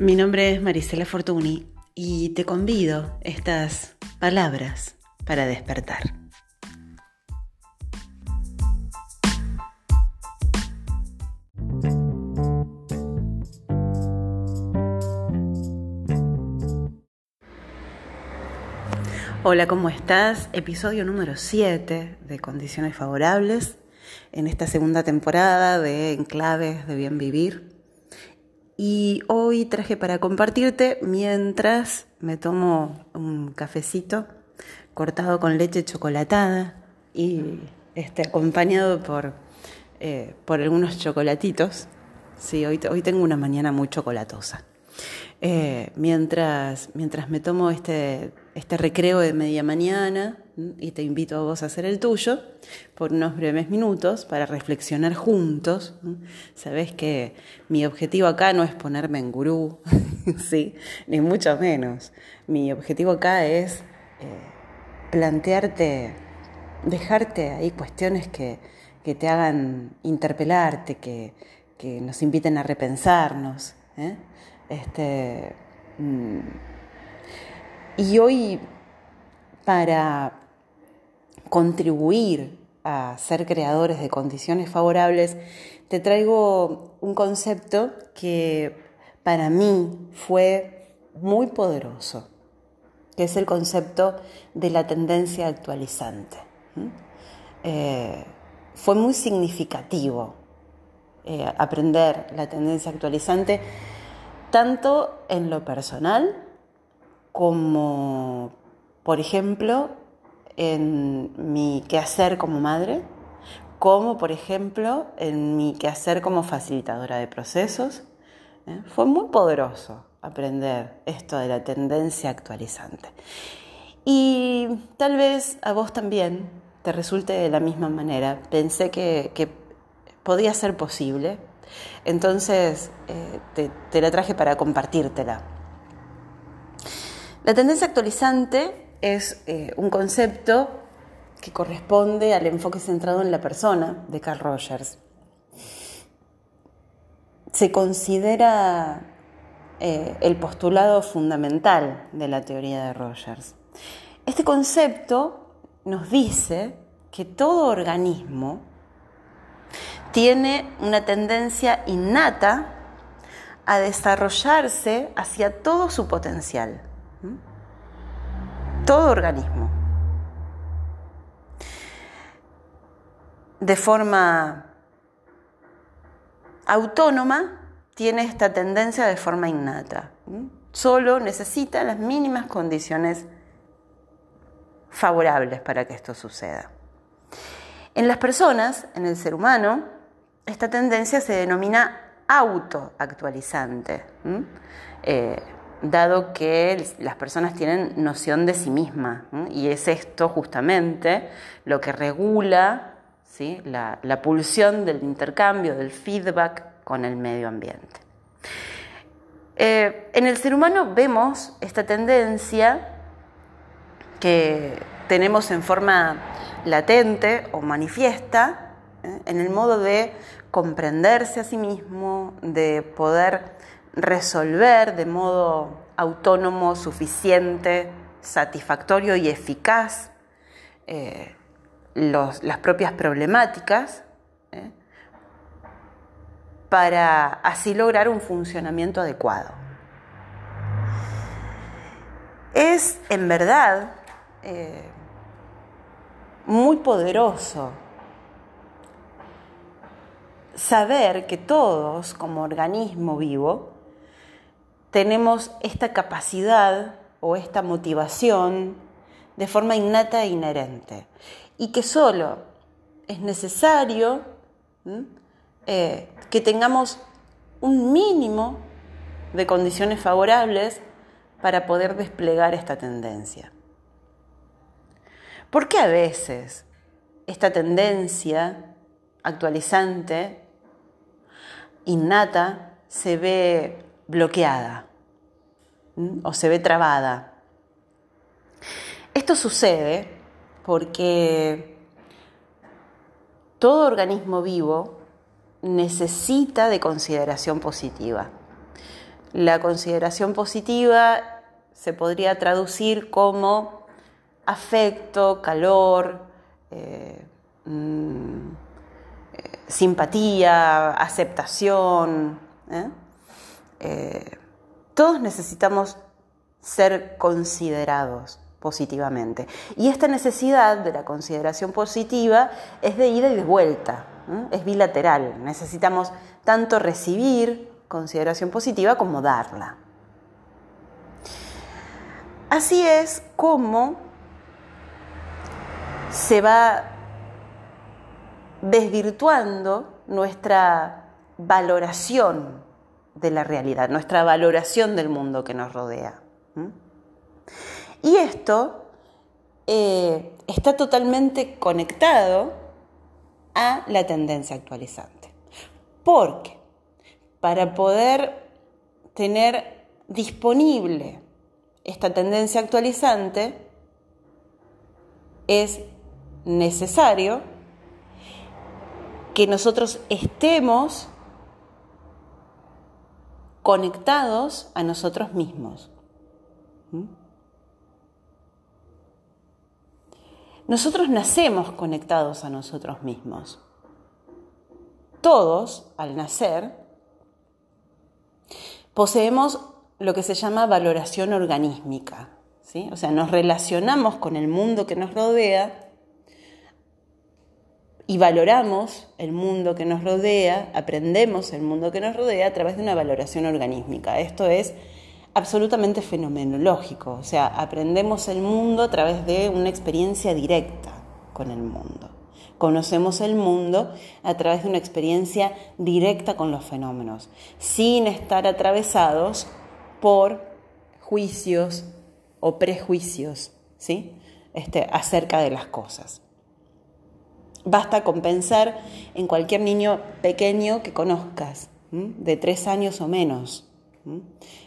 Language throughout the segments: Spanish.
Mi nombre es Marisela Fortuny y te convido estas palabras para despertar. Hola, ¿cómo estás? Episodio número 7 de Condiciones Favorables en esta segunda temporada de Enclaves de Bien Vivir y hoy traje para compartirte mientras me tomo un cafecito cortado con leche chocolatada y este, acompañado por, eh, por algunos chocolatitos. Sí, hoy, hoy tengo una mañana muy chocolatosa. Eh, mientras, mientras me tomo este, este recreo de media mañana y te invito a vos a hacer el tuyo por unos breves minutos para reflexionar juntos. Sabes que mi objetivo acá no es ponerme en gurú, ¿sí? ni mucho menos. Mi objetivo acá es eh, plantearte, dejarte ahí cuestiones que, que te hagan interpelarte, que, que nos inviten a repensarnos. ¿eh? Este, mm, y hoy, para contribuir a ser creadores de condiciones favorables, te traigo un concepto que para mí fue muy poderoso, que es el concepto de la tendencia actualizante. Eh, fue muy significativo eh, aprender la tendencia actualizante tanto en lo personal como, por ejemplo, en mi quehacer como madre, como, por ejemplo, en mi quehacer como facilitadora de procesos. ¿eh? Fue muy poderoso aprender esto de la tendencia actualizante. Y tal vez a vos también te resulte de la misma manera. Pensé que, que podía ser posible entonces, eh, te, la traje para compartírtela. La tendencia actualizante es eh, un concepto que corresponde al enfoque centrado en la persona de Carl Rogers. Se considera eh, el postulado fundamental de la teoría de Rogers. Este concepto nos dice que todo organismo tiene una tendencia innata a desarrollarse hacia todo su potencial. Todo organismo. De forma autónoma tiene esta tendencia de forma innata. Solo necesita las mínimas condiciones favorables para que esto suceda. En las personas, en el ser humano, esta tendencia se denomina autoactualizante, dado que las personas tienen noción de sí misma, y es esto justamente lo que regula la, pulsión del intercambio, del feedback con el medio ambiente. Eh, en el ser humano vemos esta tendencia que tenemos en forma latente o manifiesta ¿eh? en el modo de comprenderse a sí mismo, de poder resolver de modo autónomo, suficiente, satisfactorio y eficaz eh, las propias problemáticas ¿eh? para así lograr un funcionamiento adecuado. Es en verdad muy poderoso saber que todos como organismo vivo tenemos esta capacidad o esta motivación de forma innata e inherente y que solo es necesario eh, que tengamos un mínimo de condiciones favorables para poder desplegar esta tendencia. ¿Por qué a veces esta tendencia actualizante, innata, se ve bloqueada o se ve trabada? Esto sucede porque todo organismo vivo necesita de consideración positiva. La consideración positiva se podría traducir como afecto, calor, eh, mm, eh, simpatía, aceptación. Todos necesitamos ser considerados positivamente. Y esta necesidad de la consideración positiva es de ida y de vuelta, es bilateral. Necesitamos tanto recibir consideración positiva como darla. Así es como se va desvirtuando nuestra valoración de la realidad, nuestra valoración del mundo que nos rodea. Y esto eh, está totalmente conectado a la tendencia actualizante. Porque para poder tener disponible esta tendencia actualizante, es necesario que nosotros estemos conectados a nosotros mismos. ¿Mm? Nosotros nacemos conectados a nosotros mismos. Todos, al nacer, poseemos lo que se llama valoración organísmica. ¿sí? O sea, nos relacionamos con el mundo que nos rodea y valoramos el mundo que nos rodea, aprendemos el mundo que nos rodea a través de una valoración organísmica. Esto es absolutamente fenomenológico, o sea, aprendemos el mundo a través de una experiencia directa con el mundo. Conocemos el mundo a través de una experiencia directa con los fenómenos, sin estar atravesados por juicios o prejuicios ¿sí? este, acerca de las cosas. Basta con pensar en cualquier niño pequeño que conozcas, de tres años o menos.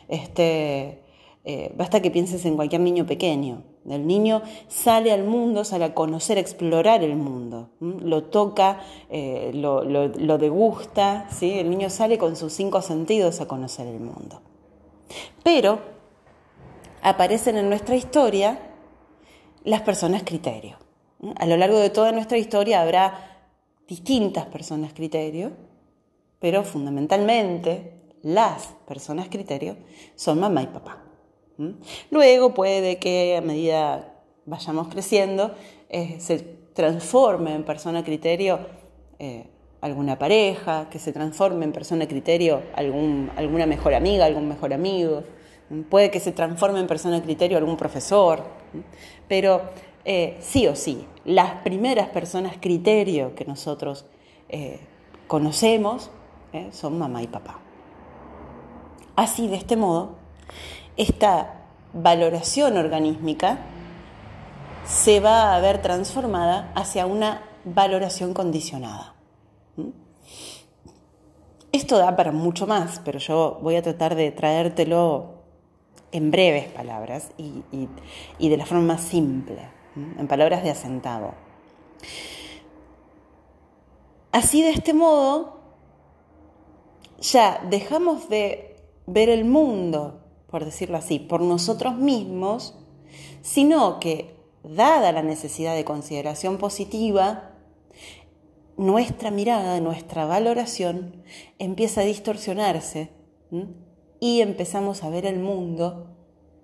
Este, eh, basta que pienses en cualquier niño pequeño. El niño sale al mundo, sale a conocer, a explorar el mundo. Lo toca, eh, lo, lo, degusta. ¿sí? El niño sale con sus cinco sentidos a conocer el mundo. Pero aparecen en nuestra historia las personas criterio. A lo largo de toda nuestra historia habrá distintas personas criterio, pero fundamentalmente las personas criterio son mamá y papá. Luego puede que a medida vayamos creciendo eh, se transforme en persona criterio eh, alguna pareja, que se transforme en persona criterio algún, alguna mejor amiga, algún mejor amigo, puede que se transforme en persona criterio algún profesor, pero eh, sí o sí, las primeras personas criterio que nosotros eh, conocemos eh, son mamá y papá. Así, de este modo, esta valoración organísmica se va a ver transformada hacia una valoración condicionada. Esto da para mucho más, pero yo voy a tratar de traértelo en breves palabras y, de la forma más simple, en palabras de asentado. Así de este modo, ya dejamos de ver el mundo, por decirlo así, por nosotros mismos, sino que, dada la necesidad de consideración positiva, nuestra mirada, nuestra valoración empieza a distorsionarse y empezamos a ver el mundo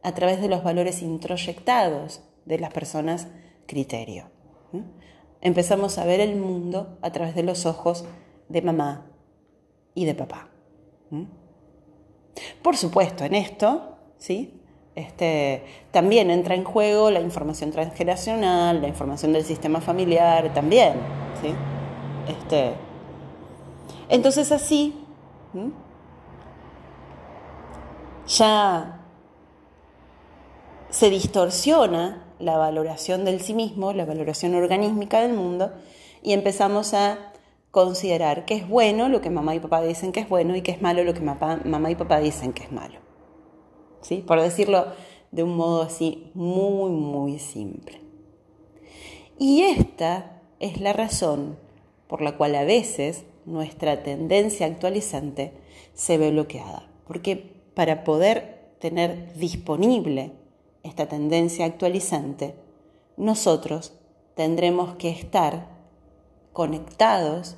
a través de los valores introyectados de las personas criterio. Empezamos a ver el mundo a través de los ojos de mamá y de papá. Por supuesto, en esto, ¿sí? Este, también entra en juego la información transgeneracional, la información del sistema familiar, también, ¿sí? Este, entonces así ya se distorsiona la valoración del sí mismo, la valoración organísmica del mundo, y empezamos a considerar que es bueno lo que mamá y papá dicen que es bueno y que es malo lo que mamá y papá dicen que es malo. ¿Sí? Por decirlo de un modo así muy, muy simple. Y esta es la razón por la cual a veces nuestra tendencia actualizante se ve bloqueada. Porque para poder tener disponible esta tendencia actualizante, nosotros tendremos que estar conectados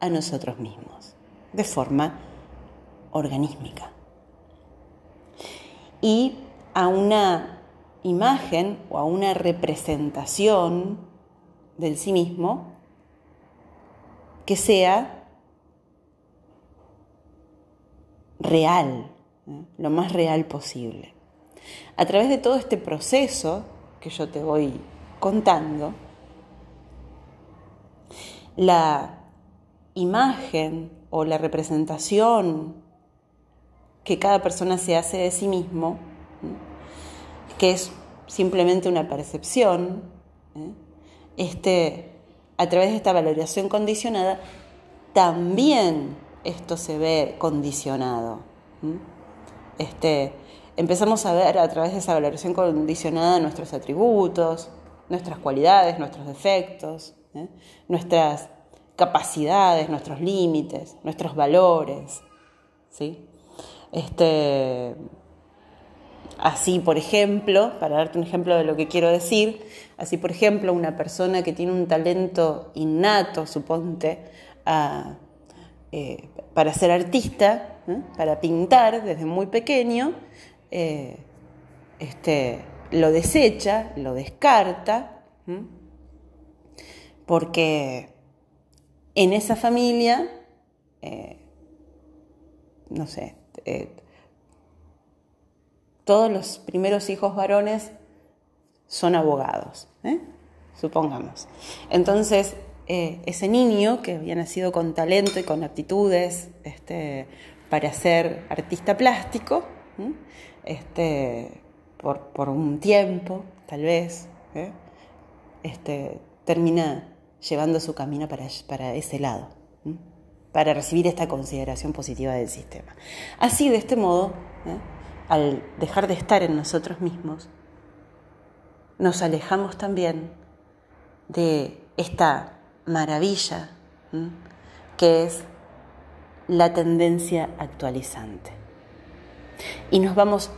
a nosotros mismos de forma organísmica. Y a una imagen o a una representación del sí mismo que sea real, ¿eh? lo más real posible. A través de todo este proceso que yo te voy contando, la imagen o la representación que cada persona se hace de sí mismo, que es simplemente una percepción, ¿eh? este, a través de esta valoración condicionada, también esto se ve condicionado. Este, empezamos a ver a través de esa valoración condicionada nuestros atributos, nuestras cualidades, nuestros defectos, ¿eh? nuestras capacidades, nuestros límites, nuestros valores. ¿sí? Este, así, por ejemplo, para darte un ejemplo de lo que quiero decir, así, por ejemplo, una persona que tiene un talento innato, suponte, eh, para ser artista, ¿eh? para pintar desde muy pequeño, eh, este, lo desecha, lo descarta, porque en esa familia, no sé, todos los primeros hijos varones son abogados, ¿eh? supongamos. Entonces, eh, ese niño que había nacido con talento y con aptitudes este, para ser artista plástico, este, por, un tiempo, tal vez, ¿eh? este, termina llevando su camino para, para ese lado, para recibir esta consideración positiva del sistema. Así, de este modo, al dejar de estar en nosotros mismos, nos alejamos también de esta maravilla que es la tendencia actualizante. Y nos vamos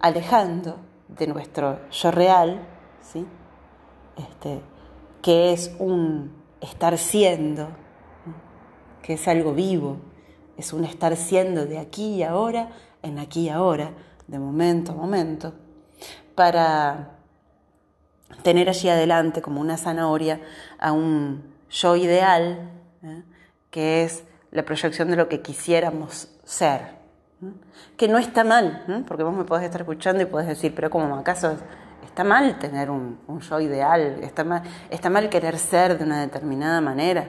alejando de nuestro yo real, ¿sí? este, que es un estar siendo, que es algo vivo, es un estar siendo de aquí y ahora en aquí y ahora, de momento a momento, para tener allí adelante como una zanahoria a un yo ideal, ¿eh? que es la proyección de lo que quisiéramos ser. ¿Eh? Que no está mal, ¿eh? porque vos me podés estar escuchando y podés decir, pero como acaso está mal tener un, yo ideal, está mal, querer ser de una determinada manera.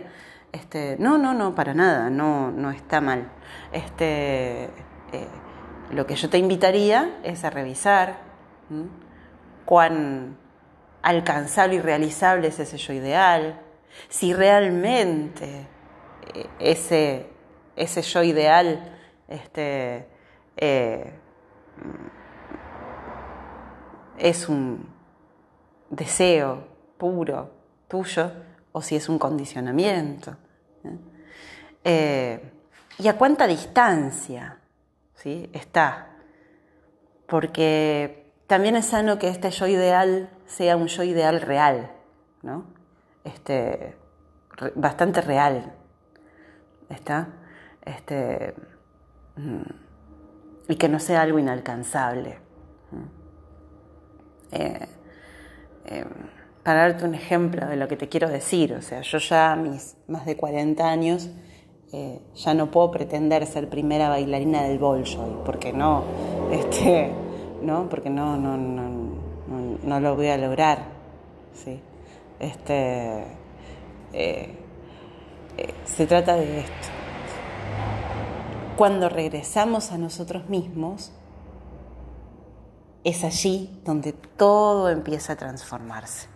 Este, no, no, no, para nada, no, no está mal. Este, lo que yo te invitaría es a revisar cuán alcanzable y realizable es ese yo ideal, si realmente eh, ese, ese yo ideal este, eh, es un deseo puro tuyo o si es un condicionamiento. ¿eh? ¿Y a cuánta distancia ¿sí? Está. Porque también es sano que este yo ideal sea un yo ideal real, ¿no? Este, bastante real. ¿Está? Este, y que no sea algo inalcanzable. Eh, eh, para darte un ejemplo de lo que te quiero decir, o sea, yo ya mis más de 40 años eh, ya no puedo pretender ser primera bailarina del Bolshoi, porque no, este, no, porque no, no, no, no, lo voy a lograr, ¿sí? Este, eh, se trata de esto. Cuando regresamos a nosotros mismos, es allí donde todo empieza a transformarse.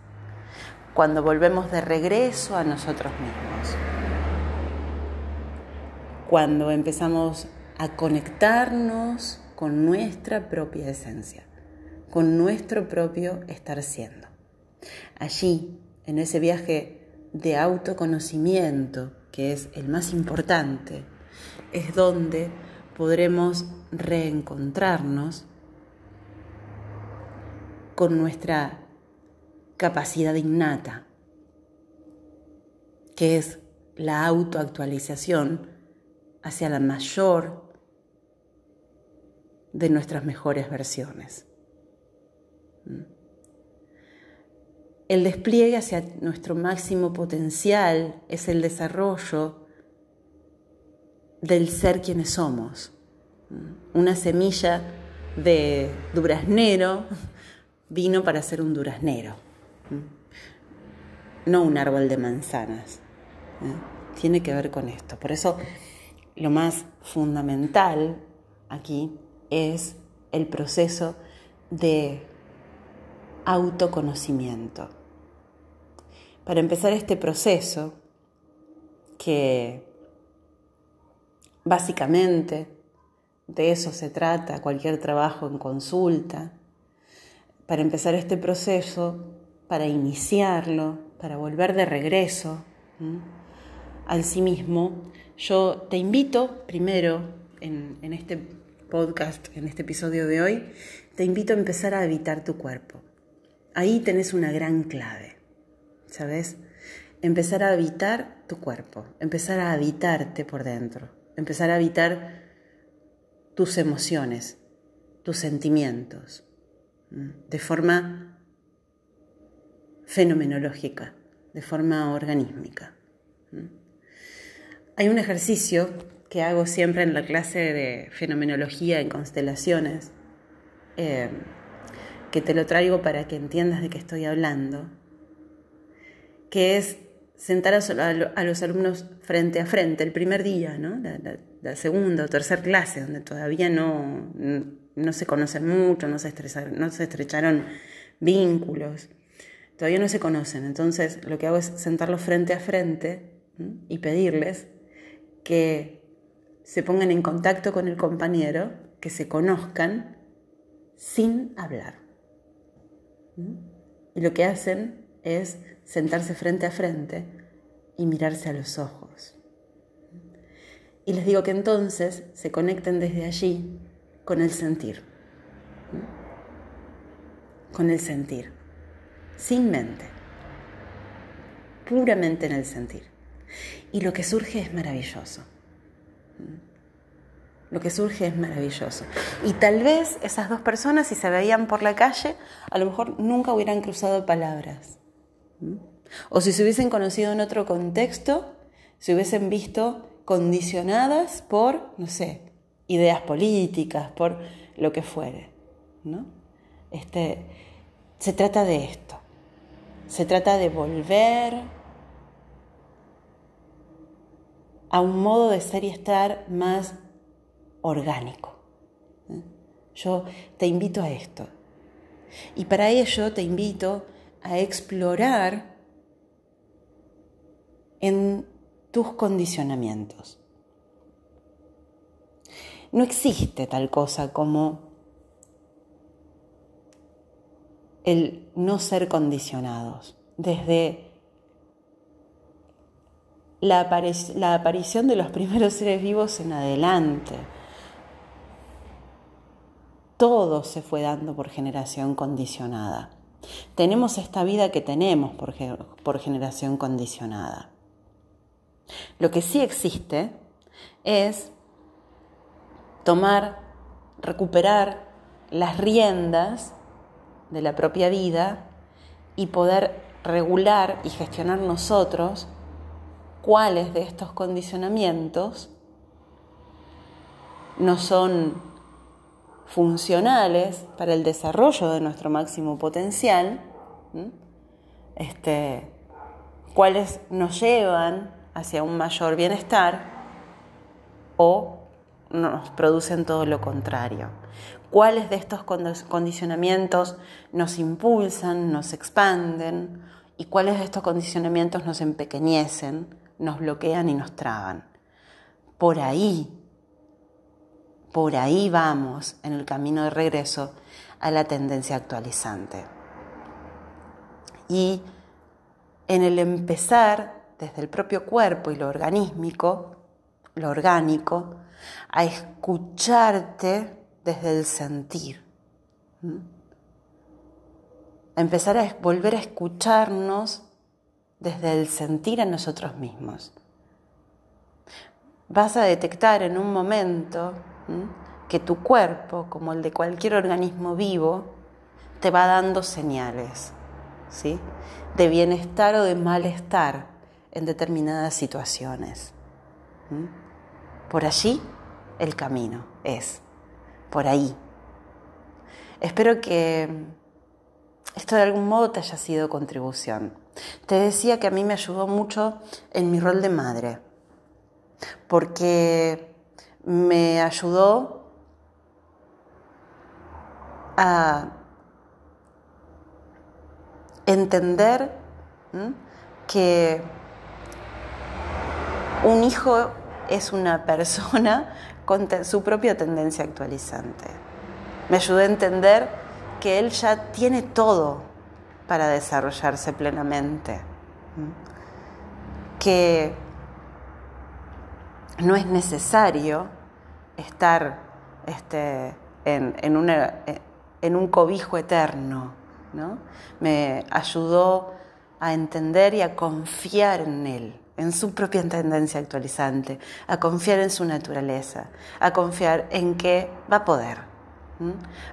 Cuando volvemos de regreso a nosotros mismos cuando empezamos a conectarnos con nuestra propia esencia, con nuestro propio estar siendo. Allí, en ese viaje de autoconocimiento, que es el más importante, es donde podremos reencontrarnos con nuestra capacidad innata, que es la autoactualización hacia la mayor de nuestras mejores versiones. El despliegue hacia nuestro máximo potencial es el desarrollo del ser quienes somos. Una semilla de duraznero vino para ser un duraznero, no un árbol de manzanas. ¿eh? Tiene que ver con esto. Por eso lo más fundamental aquí es el proceso de autoconocimiento. Para empezar este proceso, que básicamente de eso se trata cualquier trabajo en consulta, para empezar este proceso, para iniciarlo, para volver de regreso al sí mismo, yo te invito primero en, este podcast, en este episodio de hoy, te invito a empezar a habitar tu cuerpo. Ahí tenés una gran clave, ¿sabes? Empezar a habitar tu cuerpo, empezar a habitarte por dentro, empezar a habitar tus emociones, tus sentimientos, de forma fenomenológica, de forma organísmica. Hay un ejercicio que hago siempre en la clase de fenomenología en constelaciones, eh, que te lo traigo para que entiendas de qué estoy hablando, que es sentar a, los alumnos frente a frente, el primer día, ¿no? la, segunda o tercera clase, donde todavía no, no se conocen mucho, no se estrecharon vínculos, todavía no se conocen. Entonces lo que hago es sentarlos frente a frente y pedirles que se pongan en contacto con el compañero, que se conozcan sin hablar. Y lo que hacen es sentarse frente a frente y mirarse a los ojos. Y les digo que entonces se conecten desde allí con el sentir. Con el sentir. Sin mente. Puramente en el sentir. Y lo que surge es maravilloso. Lo que surge es maravilloso. Y tal vez esas dos personas, si se veían por la calle, a lo mejor nunca hubieran cruzado palabras. O si se hubiesen conocido en otro contexto, se hubiesen visto condicionadas por, no sé, ideas políticas, por lo que fuere. ¿no? Este, se trata de esto. Se trata de volver a un modo de ser y estar más orgánico. ¿eh? Yo te invito a esto. Y para ello te invito a explorar en tus condicionamientos. No existe tal cosa como el no ser condicionados. Desde la, aparición de los primeros seres vivos en adelante, todo se fue dando por generación condicionada. Tenemos esta vida que tenemos por, por generación condicionada. Lo que sí existe es tomar, recuperar las riendas de la propia vida y poder regular y gestionar nosotros cuáles de estos condicionamientos no son funcionales para el desarrollo de nuestro máximo potencial, este, cuáles nos llevan hacia un mayor bienestar o nos producen todo lo contrario. ¿Cuáles de estos condicionamientos nos impulsan, nos expanden y cuáles de estos condicionamientos nos empequeñecen, nos bloquean y nos traban? Por ahí, por ahí vamos en el camino de regreso a la tendencia actualizante. Y en el empezar desde el propio cuerpo y lo organísmico, lo orgánico, a escucharte desde el sentir. A empezar a volver a escucharnos desde el sentir a nosotros mismos. Vas a detectar en un momento que tu cuerpo, como el de cualquier organismo vivo, te va dando señales ¿sí? de bienestar o de malestar en determinadas situaciones. Por allí el camino es, por ahí. Espero que esto de algún modo te haya sido contribución. Te decía que a mí me ayudó mucho en mi rol de madre, porque me ayudó a entender que un hijo es una persona con su propia tendencia actualizante. Me ayudó a entender que él ya tiene todo para desarrollarse plenamente, que no es necesario estar este, en, un cobijo eterno, ¿no? Me ayudó a entender y a confiar en él, en su propia tendencia actualizante, a confiar en su naturaleza, a confiar en que va a poder.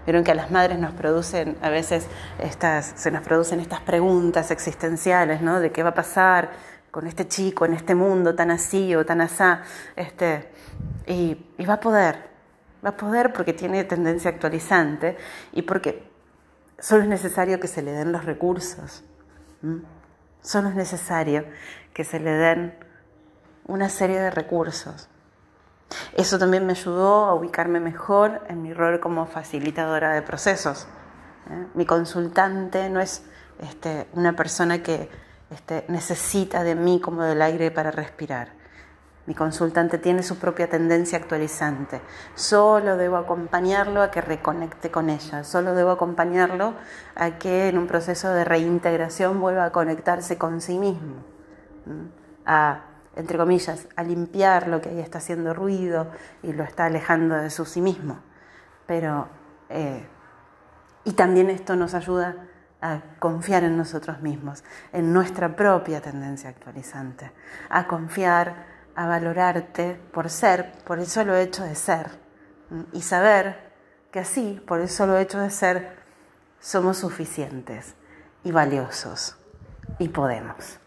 Vieron que a las madres nos producen, a veces estas, se nos producen estas preguntas existenciales, ¿no? De qué va a pasar con este chico en este mundo tan así o tan asá, este, y, va a poder, va a poder porque tiene tendencia actualizante y porque Solo es necesario que se le den los recursos. Solo es necesario que se le den una serie de recursos. Eso también me ayudó a ubicarme mejor en mi rol como facilitadora de procesos. ¿eh? Mi consultante no es este, una persona que este, necesita de mí como del aire para respirar. Mi consultante tiene su propia tendencia actualizante. Solo debo acompañarlo a que reconecte con ella. Solo debo acompañarlo a que en un proceso de reintegración vuelva a conectarse con sí mismo. A, entre comillas, a limpiar lo que ahí está haciendo ruido y lo está alejando de su sí mismo. Pero, eh, y también esto nos ayuda a confiar en nosotros mismos, en nuestra propia tendencia actualizante, a confiar a valorarte por ser, por el solo hecho de ser, y saber que así, por el solo hecho de ser, somos suficientes y valiosos y podemos.